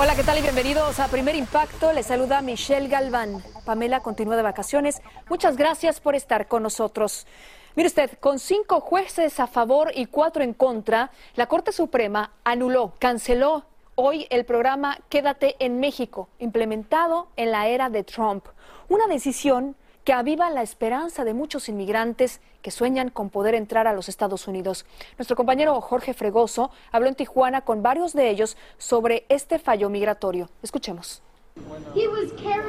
Hola, ¿qué tal y bienvenidos a Primer Impacto? Les saluda Michelle Galván. Pamela continúa de vacaciones. Muchas gracias por estar con nosotros. Mire usted, con cinco jueces a favor y cuatro en contra, la Corte Suprema anuló, canceló hoy el programa Quédate en México, implementado en la era de Trump. Una decisión que aviva la esperanza de muchos inmigrantes que sueñan con poder entrar a los Estados Unidos. Nuestro compañero Jorge Fregoso habló en Tijuana con varios de ellos sobre este fallo migratorio. Escuchemos.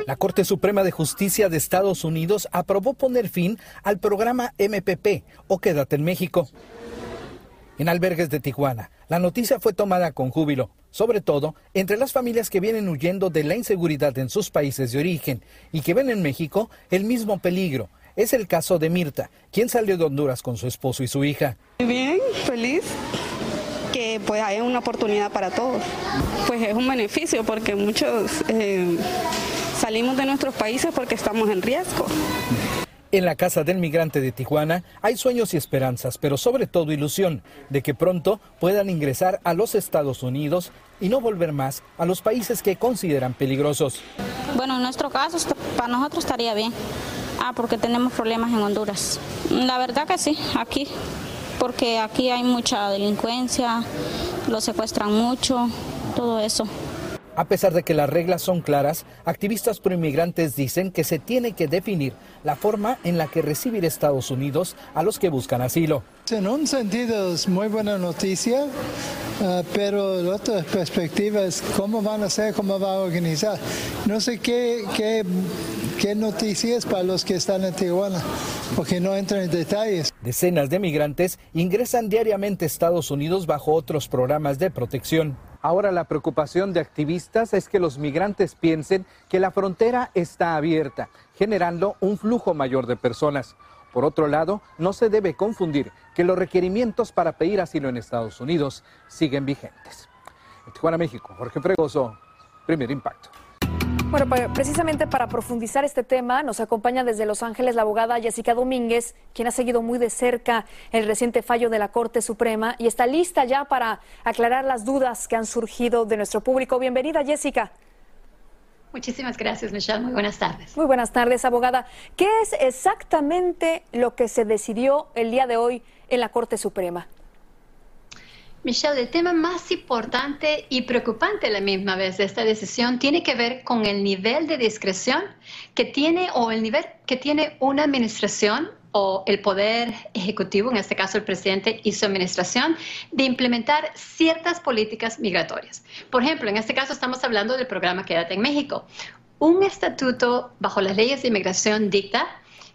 La Corte Suprema de Justicia de Estados Unidos aprobó poner fin al programa MPP o Quédate en México. En albergues de Tijuana, la noticia fue tomada con júbilo, sobre todo entre las familias que vienen huyendo de la inseguridad en sus países de origen y que ven en México el mismo peligro. Es el caso de Mirta, quien salió de Honduras con su esposo y su hija. Bien, feliz que pues haya una oportunidad para todos. Pues es un beneficio porque muchos eh, salimos de nuestros países porque estamos en riesgo. En la Casa del Migrante de Tijuana hay sueños y esperanzas, pero sobre todo ilusión de que pronto puedan ingresar a los Estados Unidos y no volver más a los países que consideran peligrosos. Bueno, en nuestro caso, para nosotros estaría bien. Ah, porque tenemos problemas en Honduras. La verdad que sí, aquí, porque aquí hay mucha delincuencia, lo secuestran mucho, todo eso. A pesar de que las reglas son claras, activistas pro-inmigrantes dicen que se tiene que definir la forma en la que recibir Estados Unidos a los que buscan asilo. En un sentido es muy buena noticia, uh, pero la otra perspectiva es cómo van a ser, cómo va a organizar. No sé qué, qué, qué noticias para los que están en Tijuana, porque no entran en detalles. Decenas de migrantes ingresan diariamente a Estados Unidos bajo otros programas de protección. Ahora la preocupación de activistas es que los migrantes piensen que la frontera está abierta, generando un flujo mayor de personas. Por otro lado, no se debe confundir que los requerimientos para pedir asilo en Estados Unidos siguen vigentes. En Tijuana, México, Jorge Fregoso, primer impacto. Bueno, precisamente para profundizar este tema, nos acompaña desde Los Ángeles la abogada Jessica Domínguez, quien ha seguido muy de cerca el reciente fallo de la Corte Suprema y está lista ya para aclarar las dudas que han surgido de nuestro público. Bienvenida, Jessica. Muchísimas gracias, Michelle. Muy buenas tardes. Muy buenas tardes, abogada. ¿Qué es exactamente lo que se decidió el día de hoy en la Corte Suprema? Michelle, el tema más importante y preocupante la misma vez de esta decisión tiene que ver con el nivel de discreción que tiene o el nivel que tiene una administración o el poder ejecutivo, en este caso el presidente y su administración, de implementar ciertas políticas migratorias. Por ejemplo, en este caso estamos hablando del programa Quédate en México. Un estatuto bajo las leyes de inmigración dicta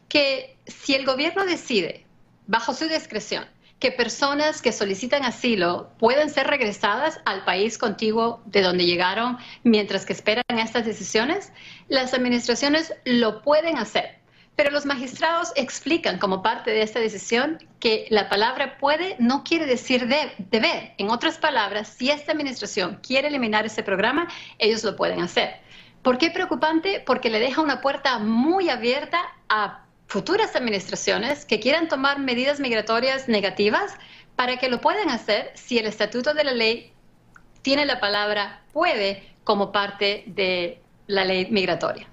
que si el gobierno decide, bajo su discreción, que personas que solicitan asilo pueden ser regresadas al país contiguo de donde llegaron mientras que esperan estas decisiones, las administraciones lo pueden hacer. Pero los magistrados explican como parte de esta decisión que la palabra puede no quiere decir de, deber. En otras palabras, si esta administración quiere eliminar ese programa, ellos lo pueden hacer. ¿Por qué preocupante? Porque le deja una puerta muy abierta a futuras administraciones que quieran tomar medidas migratorias negativas para que lo puedan hacer si el estatuto de la ley tiene la palabra puede como parte de la ley migratoria.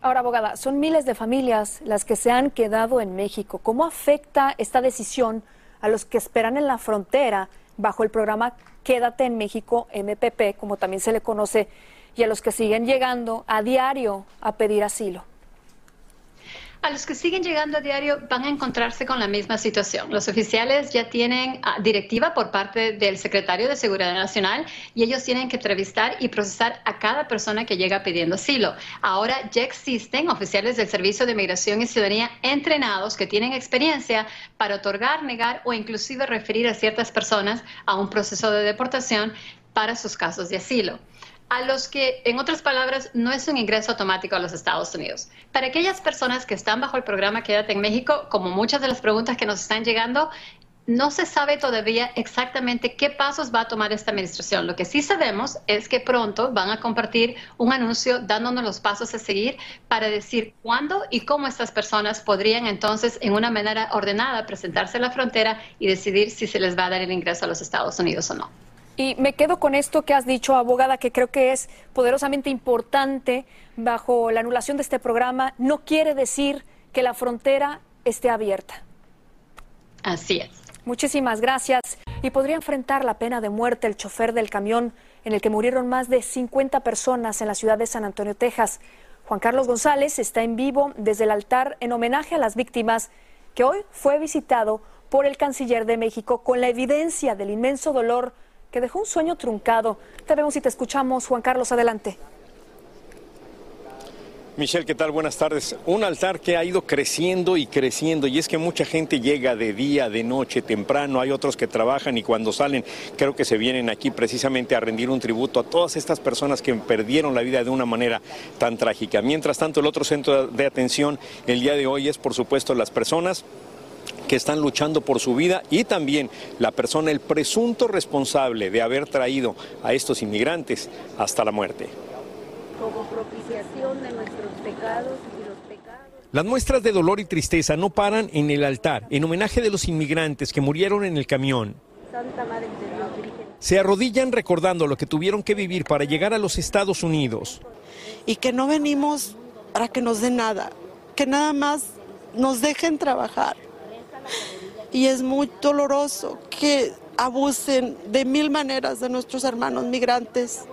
Ahora, abogada, son miles de familias las que se han quedado en México. ¿Cómo afecta esta decisión a los que esperan en la frontera bajo el programa Quédate en México, MPP, como también se le conoce, y a los que siguen llegando a diario a pedir asilo? A los que siguen llegando a diario van a encontrarse con la misma situación. Los oficiales ya tienen ah, directiva por parte del secretario de Seguridad Nacional y ellos tienen que entrevistar y procesar a cada persona que llega pidiendo asilo. Ahora ya existen oficiales del Servicio de Migración y Ciudadanía entrenados que tienen experiencia para otorgar, negar o inclusive referir a ciertas personas a un proceso de deportación para sus casos de asilo. A los que, en otras palabras, no es un ingreso automático a los Estados Unidos. Para aquellas personas que están bajo el programa Quédate en México, como muchas de las preguntas que nos están llegando, no se sabe todavía exactamente qué pasos va a tomar esta administración. Lo que sí sabemos es que pronto van a compartir un anuncio dándonos los pasos a seguir para decir cuándo y cómo estas personas podrían entonces, en una manera ordenada, presentarse a la frontera y decidir si se les va a dar el ingreso a los Estados Unidos o no. Y me quedo con esto que has dicho, abogada, que creo que es poderosamente importante bajo la anulación de este programa. No quiere decir que la frontera esté abierta. Así es. Muchísimas gracias. Y podría enfrentar la pena de muerte el chofer del camión en el que murieron más de 50 personas en la ciudad de San Antonio, Texas. Juan Carlos González está en vivo desde el altar en homenaje a las víctimas que hoy fue visitado por el canciller de México con la evidencia del inmenso dolor que dejó un sueño truncado. Te vemos y te escuchamos, Juan Carlos, adelante. Michelle, ¿qué tal? Buenas tardes. Un altar que ha ido creciendo y creciendo y es que mucha gente llega de día, de noche, temprano, hay otros que trabajan y cuando salen creo que se vienen aquí precisamente a rendir un tributo a todas estas personas que perdieron la vida de una manera tan trágica. Mientras tanto, el otro centro de atención el día de hoy es por supuesto las personas que están luchando por su vida y también la persona, el presunto responsable de haber traído a estos inmigrantes hasta la muerte. Como propiciación de nuestros pecados y los pecados. Las muestras de dolor y tristeza no paran en el altar, en homenaje de los inmigrantes que murieron en el camión. Se arrodillan recordando lo que tuvieron que vivir para llegar a los Estados Unidos. Y que no venimos para que nos den nada, que nada más nos dejen trabajar y es muy doloroso que abusen de mil maneras de nuestros hermanos migrantes.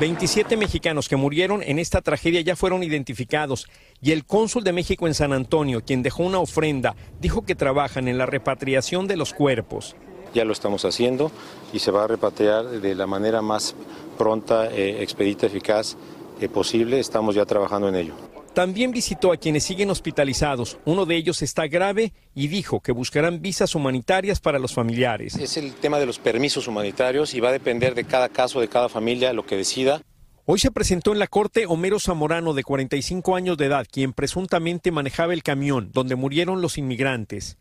27 mexicanos que murieron en esta tragedia ya fueron identificados y el cónsul de México en San Antonio, quien dejó una ofrenda, dijo que trabajan en la repatriación de los cuerpos. Ya lo estamos haciendo y se va a repatriar de la manera más pronta, eh, expedita, eficaz eh, posible. Estamos ya trabajando en ello. También visitó a quienes siguen hospitalizados. Uno de ellos está grave y dijo que buscarán visas humanitarias para los familiares. Es el tema de los permisos humanitarios y va a depender de cada caso, de cada familia, lo que decida. Hoy se presentó en la corte Homero Zamorano, de 45 años de edad, quien presuntamente manejaba el camión donde murieron los inmigrantes.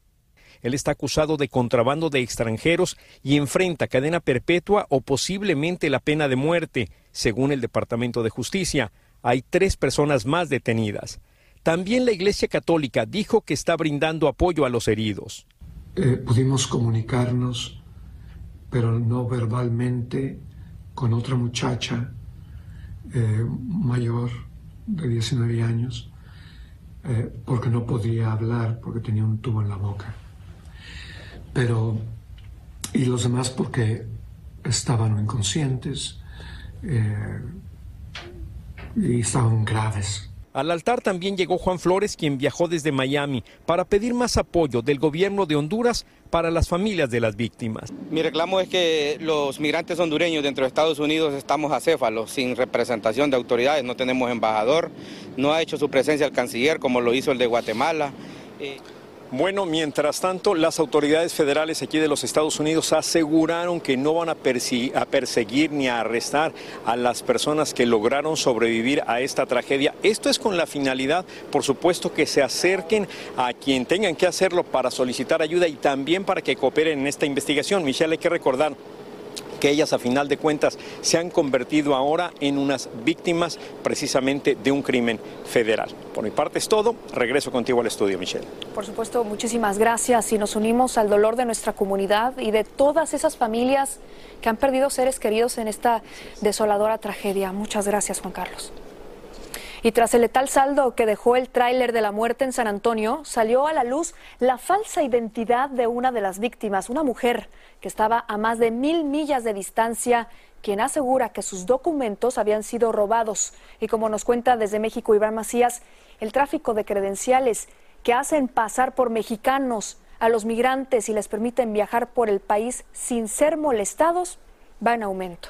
Él está acusado de contrabando de extranjeros y enfrenta cadena perpetua o posiblemente la pena de muerte, según el Departamento de Justicia hay tres personas más detenidas. También la Iglesia Católica dijo que está brindando apoyo a los heridos. Eh, pudimos comunicarnos, pero no verbalmente, con otra muchacha eh, mayor de 19 años, eh, porque no podía hablar, porque tenía un tubo en la boca. Pero, y los demás porque estaban inconscientes y estaban graves. Al altar también llegó Juan Flores, quien viajó desde Miami para pedir más apoyo del gobierno de Honduras para las familias de las víctimas. Mi reclamo es que los migrantes hondureños dentro de Estados Unidos estamos acéfalos, sin representación de autoridades, no tenemos embajador, no ha hecho su presencia el canciller como lo hizo el de Guatemala. Eh, bueno, mientras tanto, las autoridades federales aquí de los Estados Unidos aseguraron que no van a, perseguir ni a arrestar a las personas que lograron sobrevivir a esta tragedia. Esto es con la finalidad, por supuesto, que se acerquen a quien tengan que hacerlo para solicitar ayuda y también para que cooperen en esta investigación. Michelle, hay que recordar que ellas a final de cuentas se han convertido ahora en unas víctimas precisamente de un crimen federal. Por mi parte es todo. Regreso contigo al estudio, Michelle. Por supuesto, muchísimas gracias y nos unimos al dolor de nuestra comunidad y de todas esas familias que han perdido seres queridos en esta desoladora tragedia. Muchas gracias, Juan Carlos. Y tras el letal saldo que dejó el tráiler de la muerte en San Antonio, salió a la luz la falsa identidad de una de las víctimas, una mujer que estaba a más de mil millas de distancia, quien asegura que sus documentos habían sido robados. Y como nos cuenta desde México Iván Macías, el tráfico de credenciales que hacen pasar por mexicanos a los migrantes y les permiten viajar por el país sin ser molestados va en aumento.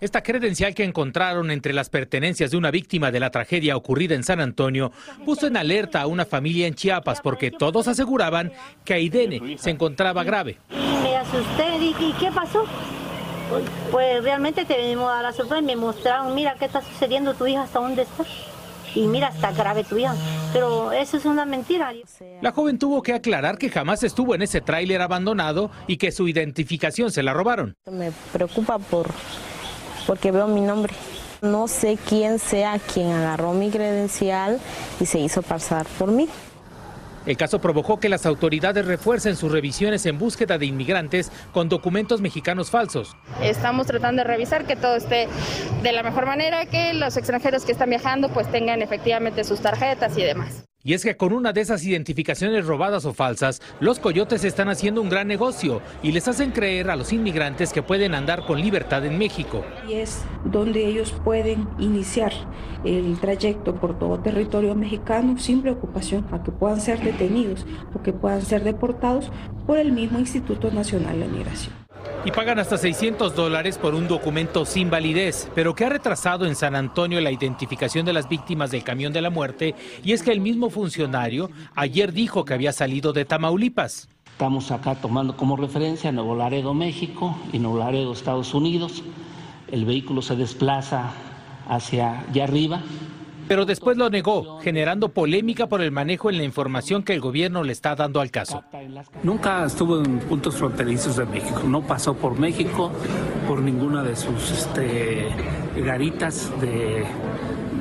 Esta credencial que encontraron entre las pertenencias de una víctima de la tragedia ocurrida en San Antonio puso en alerta a una familia en Chiapas porque todos aseguraban que Aidene se encontraba grave. Me asusté, dije, ¿y qué pasó? pues realmente te venimos a la sorpresa y me mostraron, mira qué está sucediendo, tu hija hasta dónde está. Y mira, está grave tu hija. Pero eso es una mentira. La joven tuvo que aclarar que jamás estuvo en ese tráiler abandonado y que su identificación se la robaron. Me preocupa por porque veo mi nombre. No sé quién sea quien agarró mi credencial y se hizo pasar por mí. El caso provocó que las autoridades refuercen sus revisiones en búsqueda de inmigrantes con documentos mexicanos falsos. Estamos tratando de revisar que todo esté de la mejor manera, que los extranjeros que están viajando pues tengan efectivamente sus tarjetas y demás. Y es que con una de esas identificaciones robadas o falsas, los coyotes están haciendo un gran negocio y les hacen creer a los inmigrantes que pueden andar con libertad en México. Y es donde ellos pueden iniciar el trayecto por todo territorio mexicano sin preocupación a que puedan ser detenidos o que puedan ser deportados por el mismo Instituto Nacional de Migración y pagan hasta 600 dólares por un documento sin validez, pero que ha retrasado en San Antonio la identificación de las víctimas del camión de la muerte. Y es que el mismo funcionario ayer dijo que había salido de Tamaulipas. Estamos acá tomando como referencia Nuevo Laredo, México y Nuevo Laredo, Estados Unidos. El vehículo se desplaza hacia allá arriba pero después lo negó, generando polémica por el manejo en la información que el gobierno le está dando al caso. Nunca estuvo en puntos fronterizos de México, no pasó por México, por ninguna de sus este, garitas de,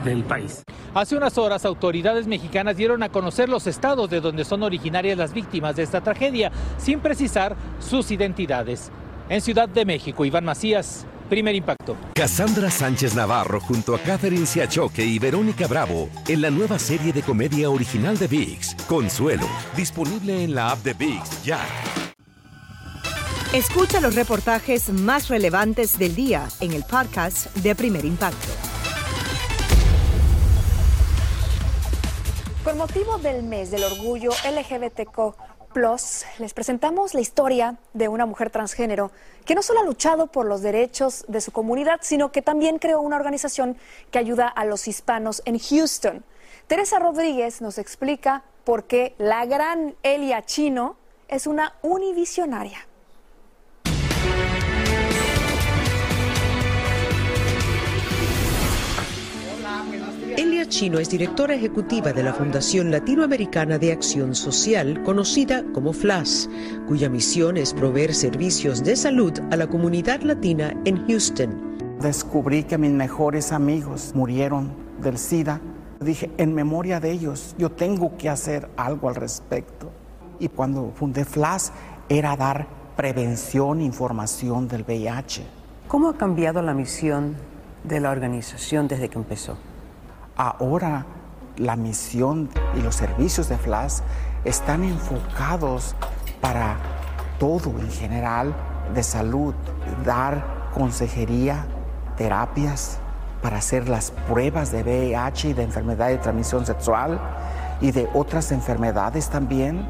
del país. Hace unas horas, autoridades mexicanas dieron a conocer los estados de donde son originarias las víctimas de esta tragedia, sin precisar sus identidades. En Ciudad de México, Iván Macías, Primer impacto. Cassandra Sánchez Navarro junto a Catherine Siachoque y Verónica Bravo en la nueva serie de comedia original de VIX, Consuelo, disponible en la app de VIX ya. Escucha los reportajes más relevantes del día en el podcast de Primer Impacto. Con motivo del mes del orgullo LGBTQ, Plus, les presentamos la historia de una mujer transgénero que no solo ha luchado por los derechos de su comunidad, sino que también creó una organización que ayuda a los hispanos en Houston. Teresa Rodríguez nos explica por qué la gran Elia Chino es una univisionaria. Elia Chino es directora ejecutiva de la Fundación Latinoamericana de Acción Social, conocida como FLAS, cuya misión es proveer servicios de salud a la comunidad latina en Houston. Descubrí que mis mejores amigos murieron del SIDA. Dije, en memoria de ellos, yo tengo que hacer algo al respecto. Y cuando fundé FLAS era dar prevención e información del VIH. ¿Cómo ha cambiado la misión de la organización desde que empezó? Ahora la misión y los servicios de FLAS están enfocados para todo en general de salud, dar consejería, terapias para hacer las pruebas de VIH y de enfermedad de transmisión sexual y de otras enfermedades también.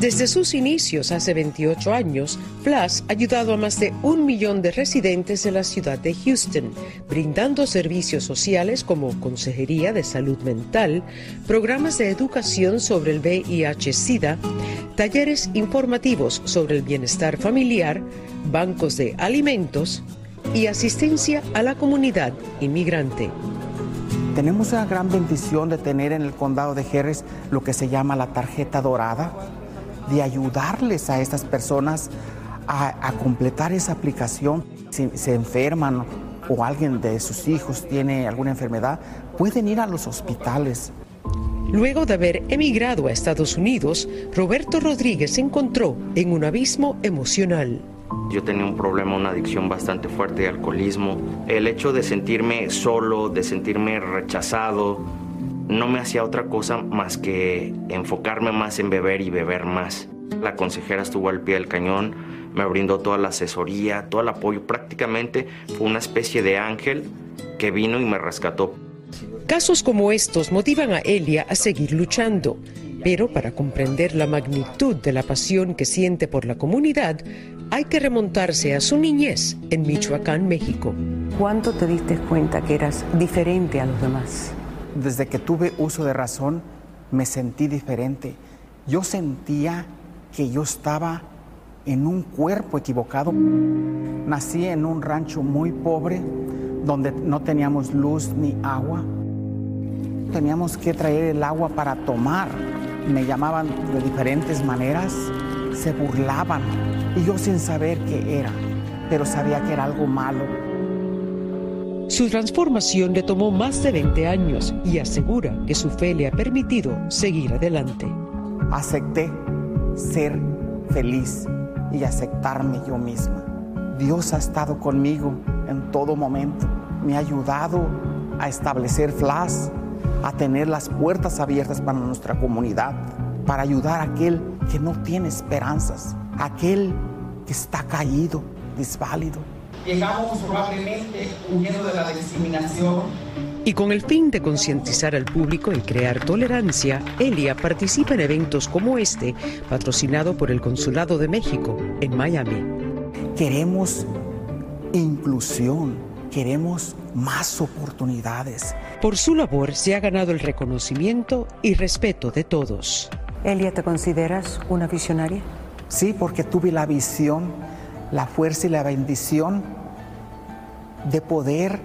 Desde sus inicios hace 28 años, Plus ha ayudado a más de un millón de residentes de la ciudad de Houston, brindando servicios sociales como consejería de salud mental, programas de educación sobre el VIH-Sida, talleres informativos sobre el bienestar familiar, bancos de alimentos y asistencia a la comunidad inmigrante. Tenemos una gran bendición de tener en el condado de Jerez lo que se llama la tarjeta dorada de ayudarles a estas personas a, completar esa aplicación. Si se enferman o alguien de sus hijos tiene alguna enfermedad, pueden ir a los hospitales. Luego de haber emigrado a Estados Unidos, Roberto Rodríguez se encontró en un abismo emocional. Yo tenía un problema, una adicción bastante fuerte de alcoholismo. El hecho de sentirme solo, de sentirme rechazado, no me hacía otra cosa más que enfocarme más en beber y beber más. La consejera estuvo al pie del cañón, me brindó toda la asesoría, todo el apoyo. Prácticamente fue una especie de ángel que vino y me rescató. Casos como estos motivan a Elia a seguir luchando, pero para comprender la magnitud de la pasión que siente por la comunidad, hay que remontarse a su niñez en Michoacán, México. ¿Cuánto te diste cuenta que eras diferente a los demás? Desde que tuve uso de razón, me sentí diferente. Yo sentía que yo estaba en un cuerpo equivocado. Nací en un rancho muy pobre donde no teníamos luz ni agua. Teníamos que traer el agua para tomar. Me llamaban de diferentes maneras, se burlaban y yo sin saber qué era, pero sabía que era algo malo. Su transformación le tomó más de 20 años y asegura que su fe le ha permitido seguir adelante. Acepté ser feliz y aceptarme yo misma. Dios ha estado conmigo en todo momento. Me ha ayudado a establecer FLAS, a tener las puertas abiertas para nuestra comunidad, para ayudar a aquel que no tiene esperanzas, aquel que está caído, desválido. Llegamos probablemente huyendo de la discriminación. Y con el fin de concientizar al público y crear tolerancia, Elia participa en eventos como este, patrocinado por el Consulado de México en Miami. Queremos inclusión, queremos más oportunidades. Por su labor se ha ganado el reconocimiento y respeto de todos. Elia, ¿te consideras una visionaria? Sí, porque tuve la visión, la fuerza y la bendición de poder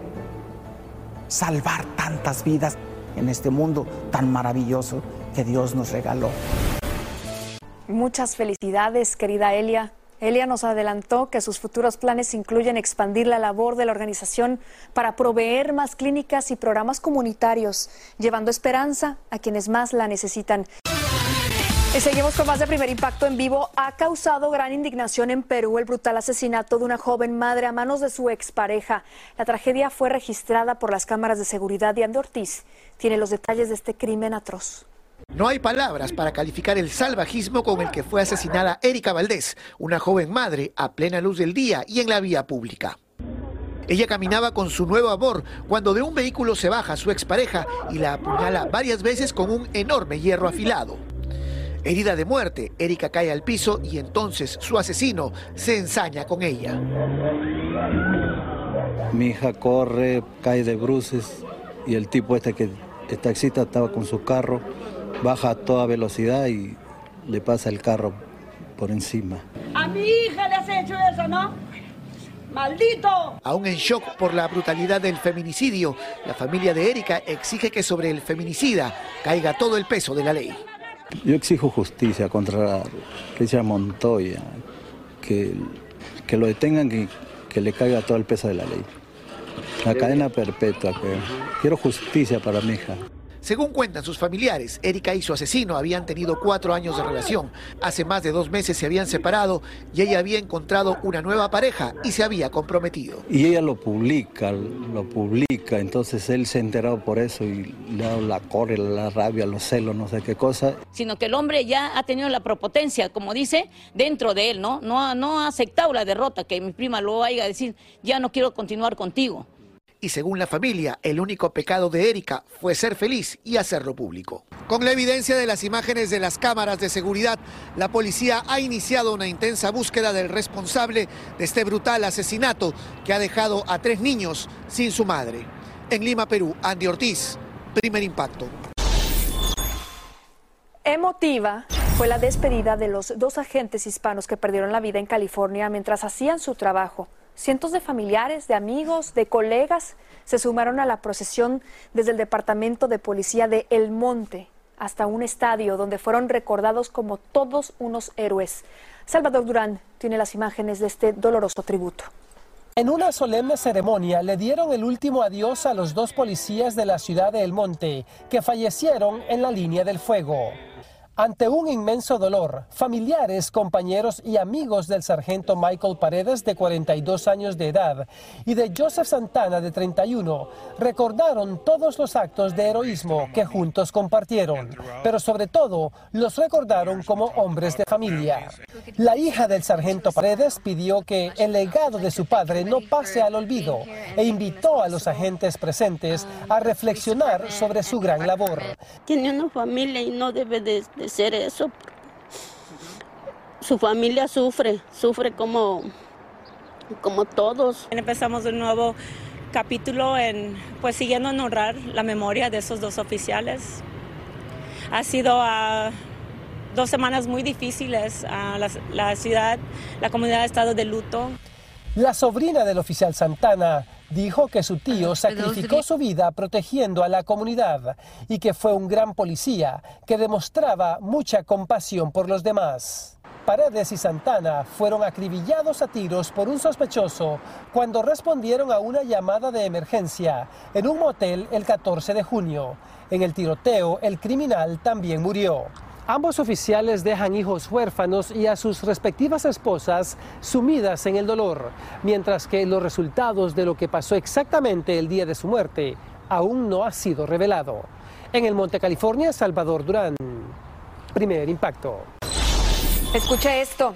salvar tantas vidas en este mundo tan maravilloso que Dios nos regaló. Muchas felicidades, querida Elia. Elia nos adelantó que sus futuros planes incluyen expandir la labor de la organización para proveer más clínicas y programas comunitarios, llevando esperanza a quienes más la necesitan. Seguimos con más de primer impacto en vivo. Ha causado gran indignación en Perú el brutal asesinato de una joven madre a manos de su expareja. La tragedia fue registrada por las cámaras de seguridad Andy Ortiz tiene los detalles de este crimen atroz. No hay palabras para calificar el salvajismo con el que fue asesinada Erika Valdés, una joven madre a plena luz del día y en la vía pública. Ella caminaba con su nuevo amor cuando de un vehículo se baja su expareja y la apuñala varias veces con un enorme hierro afilado. Herida de muerte, Erika cae al piso y entonces su asesino se ensaña con ella. Mi hija corre, cae de bruces y el tipo este que el taxista estaba con su carro, baja a toda velocidad y le pasa el carro por encima. A mi hija le has hecho eso, ¿no? ¡Maldito! Aún en shock por la brutalidad del feminicidio, la familia de Erika exige que sobre el feminicida caiga todo el peso de la ley. Yo exijo justicia contra Richard Montoya, que, que lo detengan y que le caiga todo el peso de la ley. La cadena perpetua, que quiero justicia para mi hija. Según cuentan sus familiares, Erika y su asesino habían tenido cuatro años de relación. Hace más de dos meses se habían separado y ella había encontrado una nueva pareja y se había comprometido. Y ella lo publica, lo publica, entonces él se ha enterado por eso y le ha dado la corre, la rabia, los celos, no sé qué cosa. Sino que el hombre ya ha tenido la propotencia, como dice, dentro de él, ¿no? No ha, no ha aceptado la derrota, que mi prima lo vaya a decir, ya no quiero continuar contigo y según la familia, el único pecado de Erika fue ser feliz y hacerlo público. Con la evidencia de las imágenes de las cámaras de seguridad, la policía ha iniciado una intensa búsqueda del responsable de este brutal asesinato que ha dejado a tres niños sin su madre. En Lima, Perú, Andy Ortiz, primer impacto. Emotiva fue la despedida de los dos agentes hispanos que perdieron la vida en California mientras hacían su trabajo. Cientos de familiares, de amigos, de colegas se sumaron a la procesión desde el Departamento de Policía de El Monte hasta un estadio donde fueron recordados como todos unos héroes. Salvador Durán tiene las imágenes de este doloroso tributo. En una solemne ceremonia le dieron el último adiós a los dos policías de la ciudad de El Monte que fallecieron en la línea del fuego. Ante un inmenso dolor, familiares, compañeros y amigos del sargento Michael Paredes, de 42 años de edad, y de Joseph Santana, de 31, recordaron todos los actos de heroísmo que juntos compartieron, pero sobre todo los recordaron como hombres de familia. La hija del sargento Paredes pidió que el legado de su padre no pase al olvido e invitó a los agentes presentes a reflexionar sobre su gran labor. Tiene una familia y no debe de ser eso. Su familia sufre, sufre como, como todos. Empezamos un nuevo capítulo en, pues siguiendo honrar la memoria de esos dos oficiales. Ha sido uh, dos semanas muy difíciles. la, la ciudad, la comunidad ha estado de luto. La sobrina del oficial Santana dijo que su tío sacrificó su vida protegiendo a la comunidad y que fue un gran policía que demostraba mucha compasión por los demás. Paredes y Santana fueron acribillados a tiros por un sospechoso cuando respondieron a una llamada de emergencia en un motel el 14 de junio. En el tiroteo, el criminal también murió. Ambos oficiales dejan hijos huérfanos y a sus respectivas esposas sumidas en el dolor, mientras que los resultados de lo que pasó exactamente el día de su muerte aún no ha sido revelado. En el Monte California, Salvador Durán. Primer impacto. Escuche esto.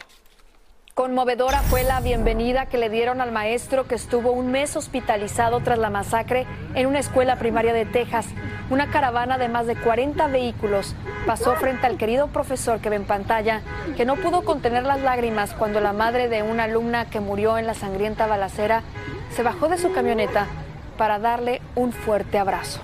Conmovedora fue la bienvenida que le dieron al maestro que estuvo un mes hospitalizado tras la masacre en una escuela primaria de Texas. Una caravana de más de 40 vehículos pasó frente al querido profesor que ve en pantalla, que no pudo contener las lágrimas cuando la madre de una alumna que murió en la sangrienta balacera se bajó de su camioneta para darle un fuerte abrazo.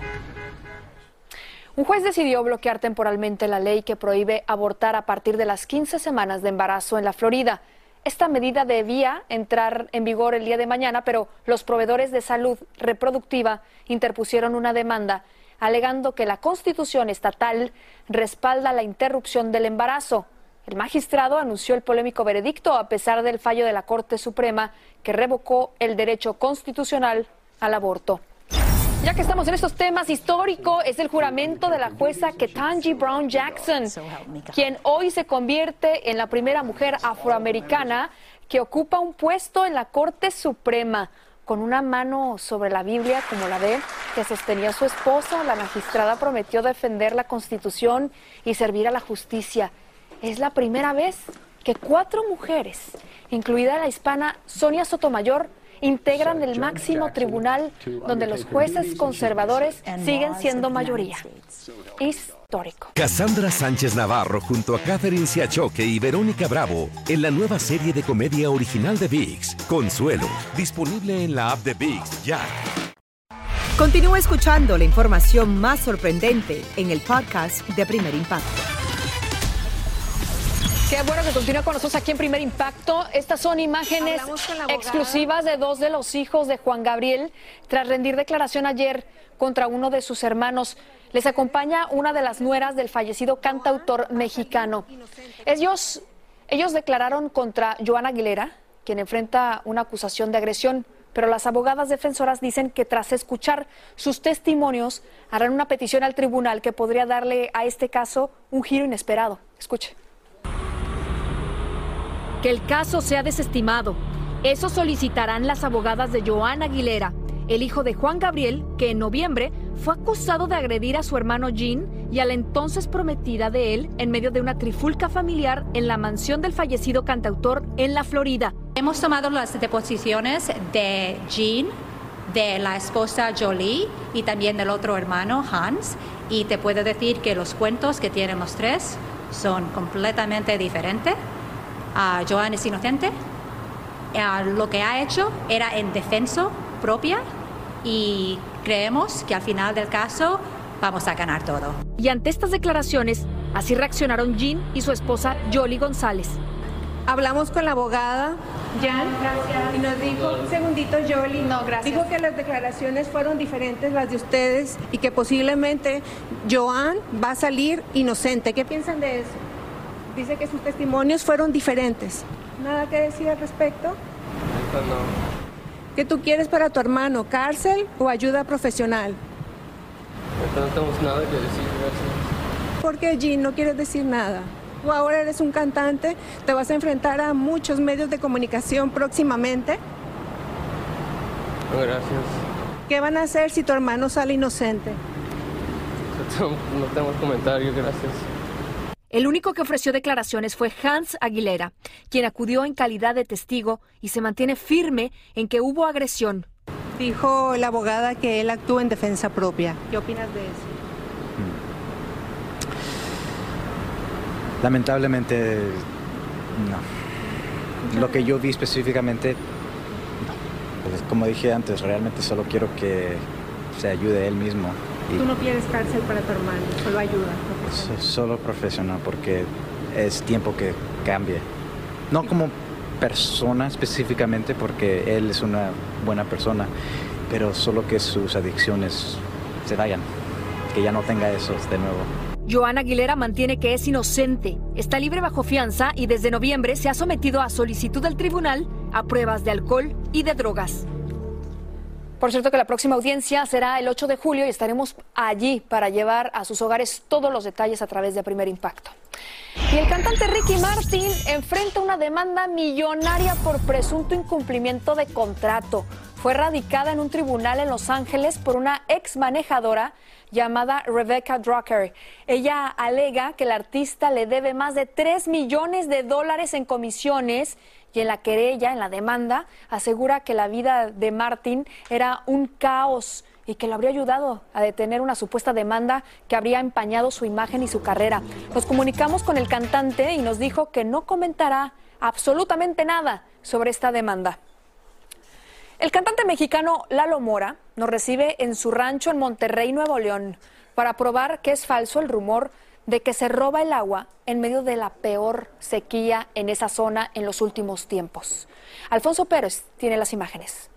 Un juez decidió bloquear temporalmente la ley que prohíbe abortar a partir de las 15 semanas de embarazo en la Florida. Esta medida debía entrar en vigor el día de mañana, pero los proveedores de salud reproductiva interpusieron una demanda alegando que la Constitución estatal respalda la interrupción del embarazo. El magistrado anunció el polémico veredicto a pesar del fallo de la Corte Suprema que revocó el derecho constitucional al aborto. Ya que estamos en estos temas históricos, es el juramento de la jueza Ketanji Brown Jackson, quien hoy se convierte en la primera mujer afroamericana que ocupa un puesto en la Corte Suprema. Con una mano sobre la Biblia, como la ve, que sostenía su esposa, la magistrada prometió defender la Constitución y servir a la justicia. Es la primera vez que cuatro mujeres, incluida la hispana Sonia Sotomayor, integran el máximo tribunal donde los jueces conservadores siguen siendo mayoría. Histórico. Cassandra Sánchez Navarro junto a Catherine Siachoque y Verónica Bravo en la nueva serie de comedia original de VIX, Consuelo, disponible en la app de VIX ya. Continúa escuchando la información más sorprendente en el podcast de Primer Impacto. Qué bueno que continúa con nosotros aquí en Primer Impacto. Estas son imágenes exclusivas de dos de los hijos de Juan Gabriel tras rendir declaración ayer contra uno de sus hermanos. Les acompaña una de las nueras del fallecido cantautor mexicano. Ellos, ellos declararon contra Joan Aguilera, quien enfrenta una acusación de agresión, pero las abogadas defensoras dicen que tras escuchar sus testimonios harán una petición al tribunal que podría darle a este caso un giro inesperado. Escuche que el caso sea desestimado. Eso solicitarán las abogadas de Joan Aguilera, el hijo de Juan Gabriel, que en noviembre fue acusado de agredir a su hermano Jean y a la entonces prometida de él en medio de una trifulca familiar en la mansión del fallecido cantautor en la Florida. Hemos tomado las deposiciones de Jean, de la esposa Jolie y también del otro hermano Hans y te puedo decir que los cuentos que tienen los tres son completamente diferentes Joan es inocente. Uh, lo que ha hecho era en defensa propia y creemos que al final del caso vamos a ganar todo. Y ante estas declaraciones, así reaccionaron Jean y su esposa Jolie González. Hablamos con la abogada Jan y nos dijo, un segundito Jolie, no, gracias. dijo que las declaraciones fueron diferentes las de ustedes y que posiblemente Joan va a salir inocente. ¿Qué piensan de eso? Dice que sus testimonios fueron diferentes. ¿Nada que decir al respecto? ¿Qué tú quieres para tu hermano? ¿Cárcel o ayuda profesional? no tenemos nada que decir, gracias. ¿Por qué, Jean, no quieres decir nada? Tú ahora eres un cantante, te vas a enfrentar a muchos medios de comunicación próximamente. gracias. ¿Qué van a hacer si tu hermano sale inocente? No tenemos comentarios, gracias. El único que ofreció declaraciones fue Hans Aguilera, quien acudió en calidad de testigo y se mantiene firme en que hubo agresión. Dijo la abogada que él actuó en defensa propia. ¿Qué opinas de eso? Hmm. Lamentablemente, no. Lo que yo vi específicamente, no. Pues, como dije antes, realmente solo quiero que se ayude él mismo Tú no quieres cárcel para tu hermano, solo ayuda. Solo profesional, porque es tiempo que cambie. No como persona específicamente, porque él es una buena persona, pero solo que sus adicciones se vayan, que ya no tenga esos de nuevo. Joana Aguilera mantiene que es inocente, está libre bajo fianza y desde noviembre se ha sometido a solicitud del tribunal a pruebas de alcohol y de drogas. Por cierto que la próxima audiencia será el 8 de julio y estaremos allí para llevar a sus hogares todos los detalles a través de Primer Impacto. Y el cantante Ricky Martin enfrenta una demanda millonaria por presunto incumplimiento de contrato. Fue radicada en un tribunal en Los Ángeles por una ex manejadora llamada Rebecca Drucker. Ella alega que el artista le debe más de 3 millones de dólares en comisiones y en la querella, en la demanda, asegura que la vida de Martin era un caos y que lo habría ayudado a detener una supuesta demanda que habría empañado su imagen y su carrera. Nos comunicamos con el cantante y nos dijo que no comentará absolutamente nada sobre esta demanda. El cantante mexicano Lalo Mora nos recibe en su rancho en Monterrey, Nuevo León, para probar que es falso el rumor de que se roba el agua en medio de la peor sequía en esa zona en los últimos tiempos. Alfonso Pérez tiene las imágenes.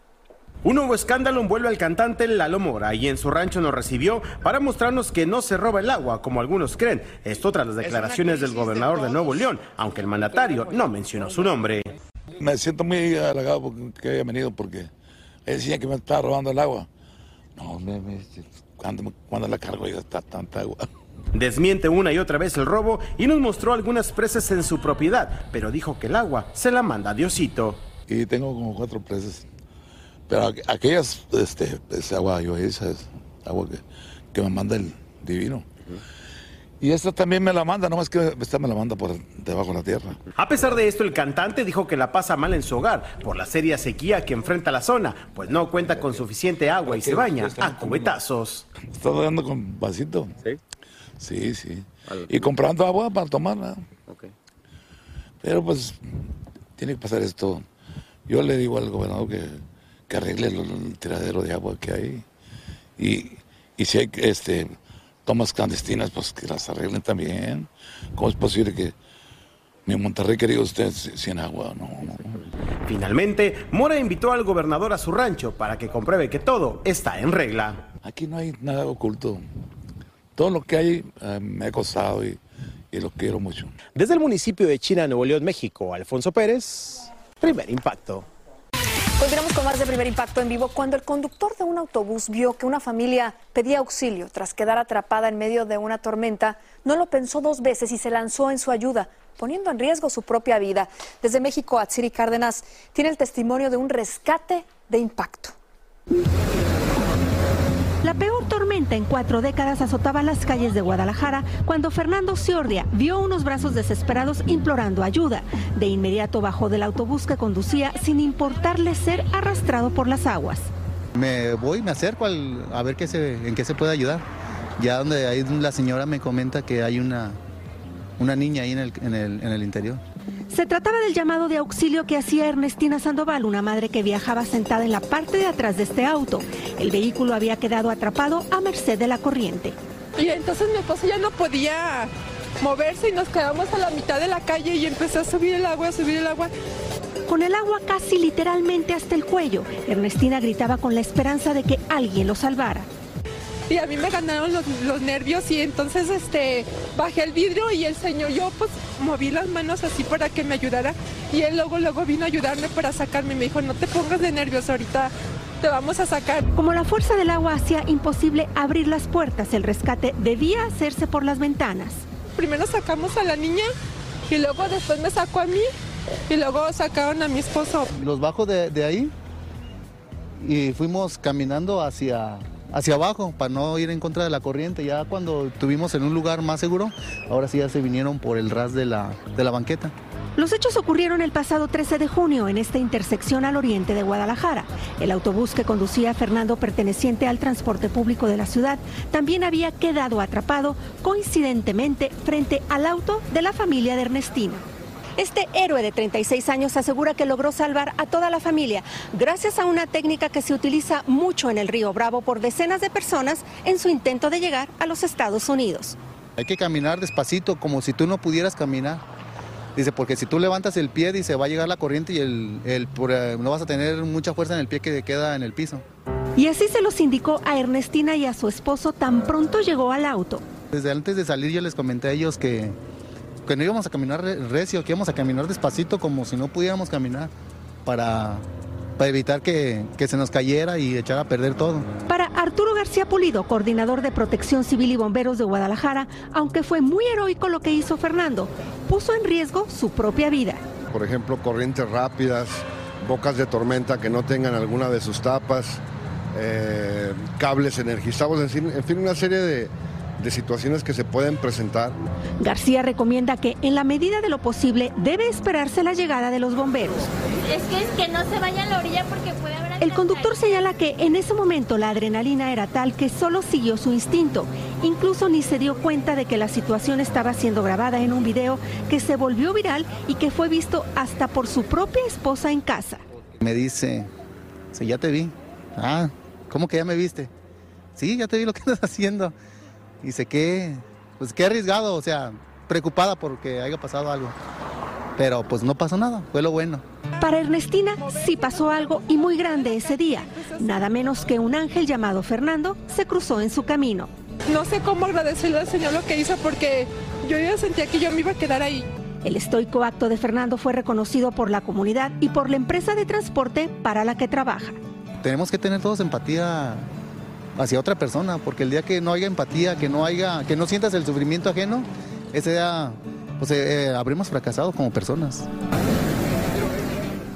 Un nuevo escándalo envuelve al cantante Lalo Mora y en su rancho nos recibió para mostrarnos que no se roba el agua, como algunos creen. Esto tras las declaraciones del gobernador de Nuevo León, aunque el mandatario no mencionó su nombre. Me siento muy halagado porque haya venido porque él decía que me estaba robando el agua. No, me, me, cuando, cuando la cargo ya está tanta agua. Desmiente una y otra vez el robo y nos mostró algunas presas en su propiedad, pero dijo que el agua se la manda Diosito. Y tengo como cuatro presas. Pero aquellas, este, esa agua yo esa es agua que, que me manda el divino. Y esta también me la manda, nomás que esta me la manda por debajo de la tierra. A pesar de esto, el cantante dijo que la pasa mal en su hogar por la seria sequía que enfrenta la zona, pues no cuenta con suficiente agua y se baña a cubetazos. Está dando con vasito. Sí. Sí, sí. Y comprando agua para tomarla. Pero pues tiene que pasar esto. Yo le digo al gobernador que, que arregle el, tiradero de agua que hay. Y, y si hay este, tomas clandestinas, pues que las arreglen también. ¿Cómo es posible que mi Monterrey, querido usted, sin agua? No, no. Finalmente, Mora invitó al gobernador a su rancho para que compruebe que todo está en regla. Aquí no hay nada oculto todo lo que hay eh, me ha costado y, y lo quiero mucho. Desde el municipio de China, Nuevo León, México, Alfonso Pérez, primer impacto. Continuamos con más de primer impacto en vivo. Cuando el conductor de un autobús vio que una familia pedía auxilio tras quedar atrapada en medio de una tormenta, no lo pensó dos veces y se lanzó en su ayuda, poniendo en riesgo su propia vida. Desde México, Atsiri Cárdenas tiene el testimonio de un rescate de impacto. La peor en cuatro décadas azotaba las calles de Guadalajara cuando Fernando Ciordia vio unos brazos desesperados implorando ayuda. De inmediato bajó del autobús que conducía sin importarle ser arrastrado por las aguas. Me voy, me acerco a ver qué se, en qué se puede ayudar. Ya donde ahí la señora me comenta que hay una, niña ahí en el interior. Se trataba del llamado de auxilio que hacía Ernestina Sandoval, una madre que viajaba sentada en la parte de atrás de este auto. El vehículo había quedado atrapado a merced de la corriente. Y entonces mi esposo ya no podía moverse y nos quedamos a la mitad de la calle y empezó a subir el agua, a subir el agua. Con el agua casi literalmente hasta el cuello, Ernestina gritaba con la esperanza de que alguien lo salvara y a mí me ganaron los, los, nervios y entonces este bajé el vidrio y el señor yo pues moví las manos así para que me ayudara y él luego luego vino a ayudarme para sacarme y me dijo no te pongas de nervios ahorita te vamos a sacar. Como la fuerza del agua hacía imposible abrir las puertas, el rescate debía hacerse por las ventanas. Primero sacamos a la niña y luego después me sacó a mí y luego sacaron a mi esposo. Los bajo de, de ahí y fuimos caminando hacia hacia abajo para no ir en contra de la corriente. Ya cuando estuvimos en un lugar más seguro, ahora sí ya se vinieron por el ras de la, de la banqueta. Los hechos ocurrieron el pasado 13 de junio en esta intersección al oriente de Guadalajara. El autobús que conducía Fernando perteneciente al transporte público de la ciudad también había quedado atrapado coincidentemente frente al auto de la familia de Ernestina. Este héroe de 36 años asegura que logró salvar a toda la familia gracias a una técnica que se utiliza mucho en el río Bravo por decenas de personas en su intento de llegar a los Estados Unidos. Hay que caminar despacito, como si tú no pudieras caminar. Dice, porque si tú levantas el pie, dice, va a llegar la corriente y el, el, eh, no vas a tener mucha fuerza en el pie que queda en el piso. Y así se los indicó a Ernestina y a su esposo tan pronto llegó al auto. Desde antes de salir yo les comenté a ellos que, que no íbamos a caminar recio, que íbamos a caminar despacito como si no pudiéramos caminar para para evitar que, que, se nos cayera y echar a perder todo. Para Arturo García Pulido, coordinador de Protección Civil y Bomberos de Guadalajara, aunque fue muy heroico lo que hizo Fernando, puso en riesgo su propia vida. Por ejemplo, corrientes rápidas, bocas de tormenta que no tengan alguna de sus tapas, eh, cables energizados, en fin, una serie de, de situaciones que se pueden presentar. García recomienda que en la medida de lo posible debe esperarse la llegada de los bomberos. Es que, es que no se vaya a la orilla porque puede haber... El conductor señala que en ese momento la adrenalina era tal que solo siguió su instinto. Incluso ni se dio cuenta de que la situación estaba siendo grabada en un video que se volvió viral y que fue visto hasta por su propia esposa en casa. Me dice, sí, ya te vi. Ah, ¿cómo que ya me viste? Sí, ya te vi lo que estás haciendo. Dice que, pues qué arriesgado, o sea, preocupada porque haya pasado algo. Pero pues no pasó nada, fue lo bueno. Para Ernestina sí pasó algo y muy grande ese día. Nada menos que un ángel llamado Fernando se cruzó en su camino. No sé cómo agradecerle al Señor lo que hizo porque yo ya sentía que yo me iba a quedar ahí. El estoico acto de Fernando fue reconocido por la comunidad y por la empresa de transporte para la que trabaja. Tenemos que tener todos empatía hacia otra persona, porque el día que no haya empatía, que no haya, que no sientas el sufrimiento ajeno, ese día pues, eh, eh, habremos fracasado como personas.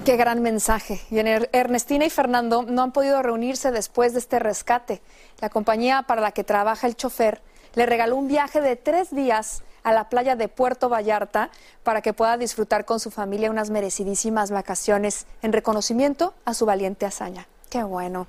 Qué gran mensaje. Y Ernestina y Fernando no han podido reunirse después de este rescate. La compañía para la que trabaja el chofer le regaló un viaje de tres días a la playa de Puerto Vallarta para que pueda disfrutar con su familia unas merecidísimas vacaciones en reconocimiento a su valiente hazaña. Qué bueno.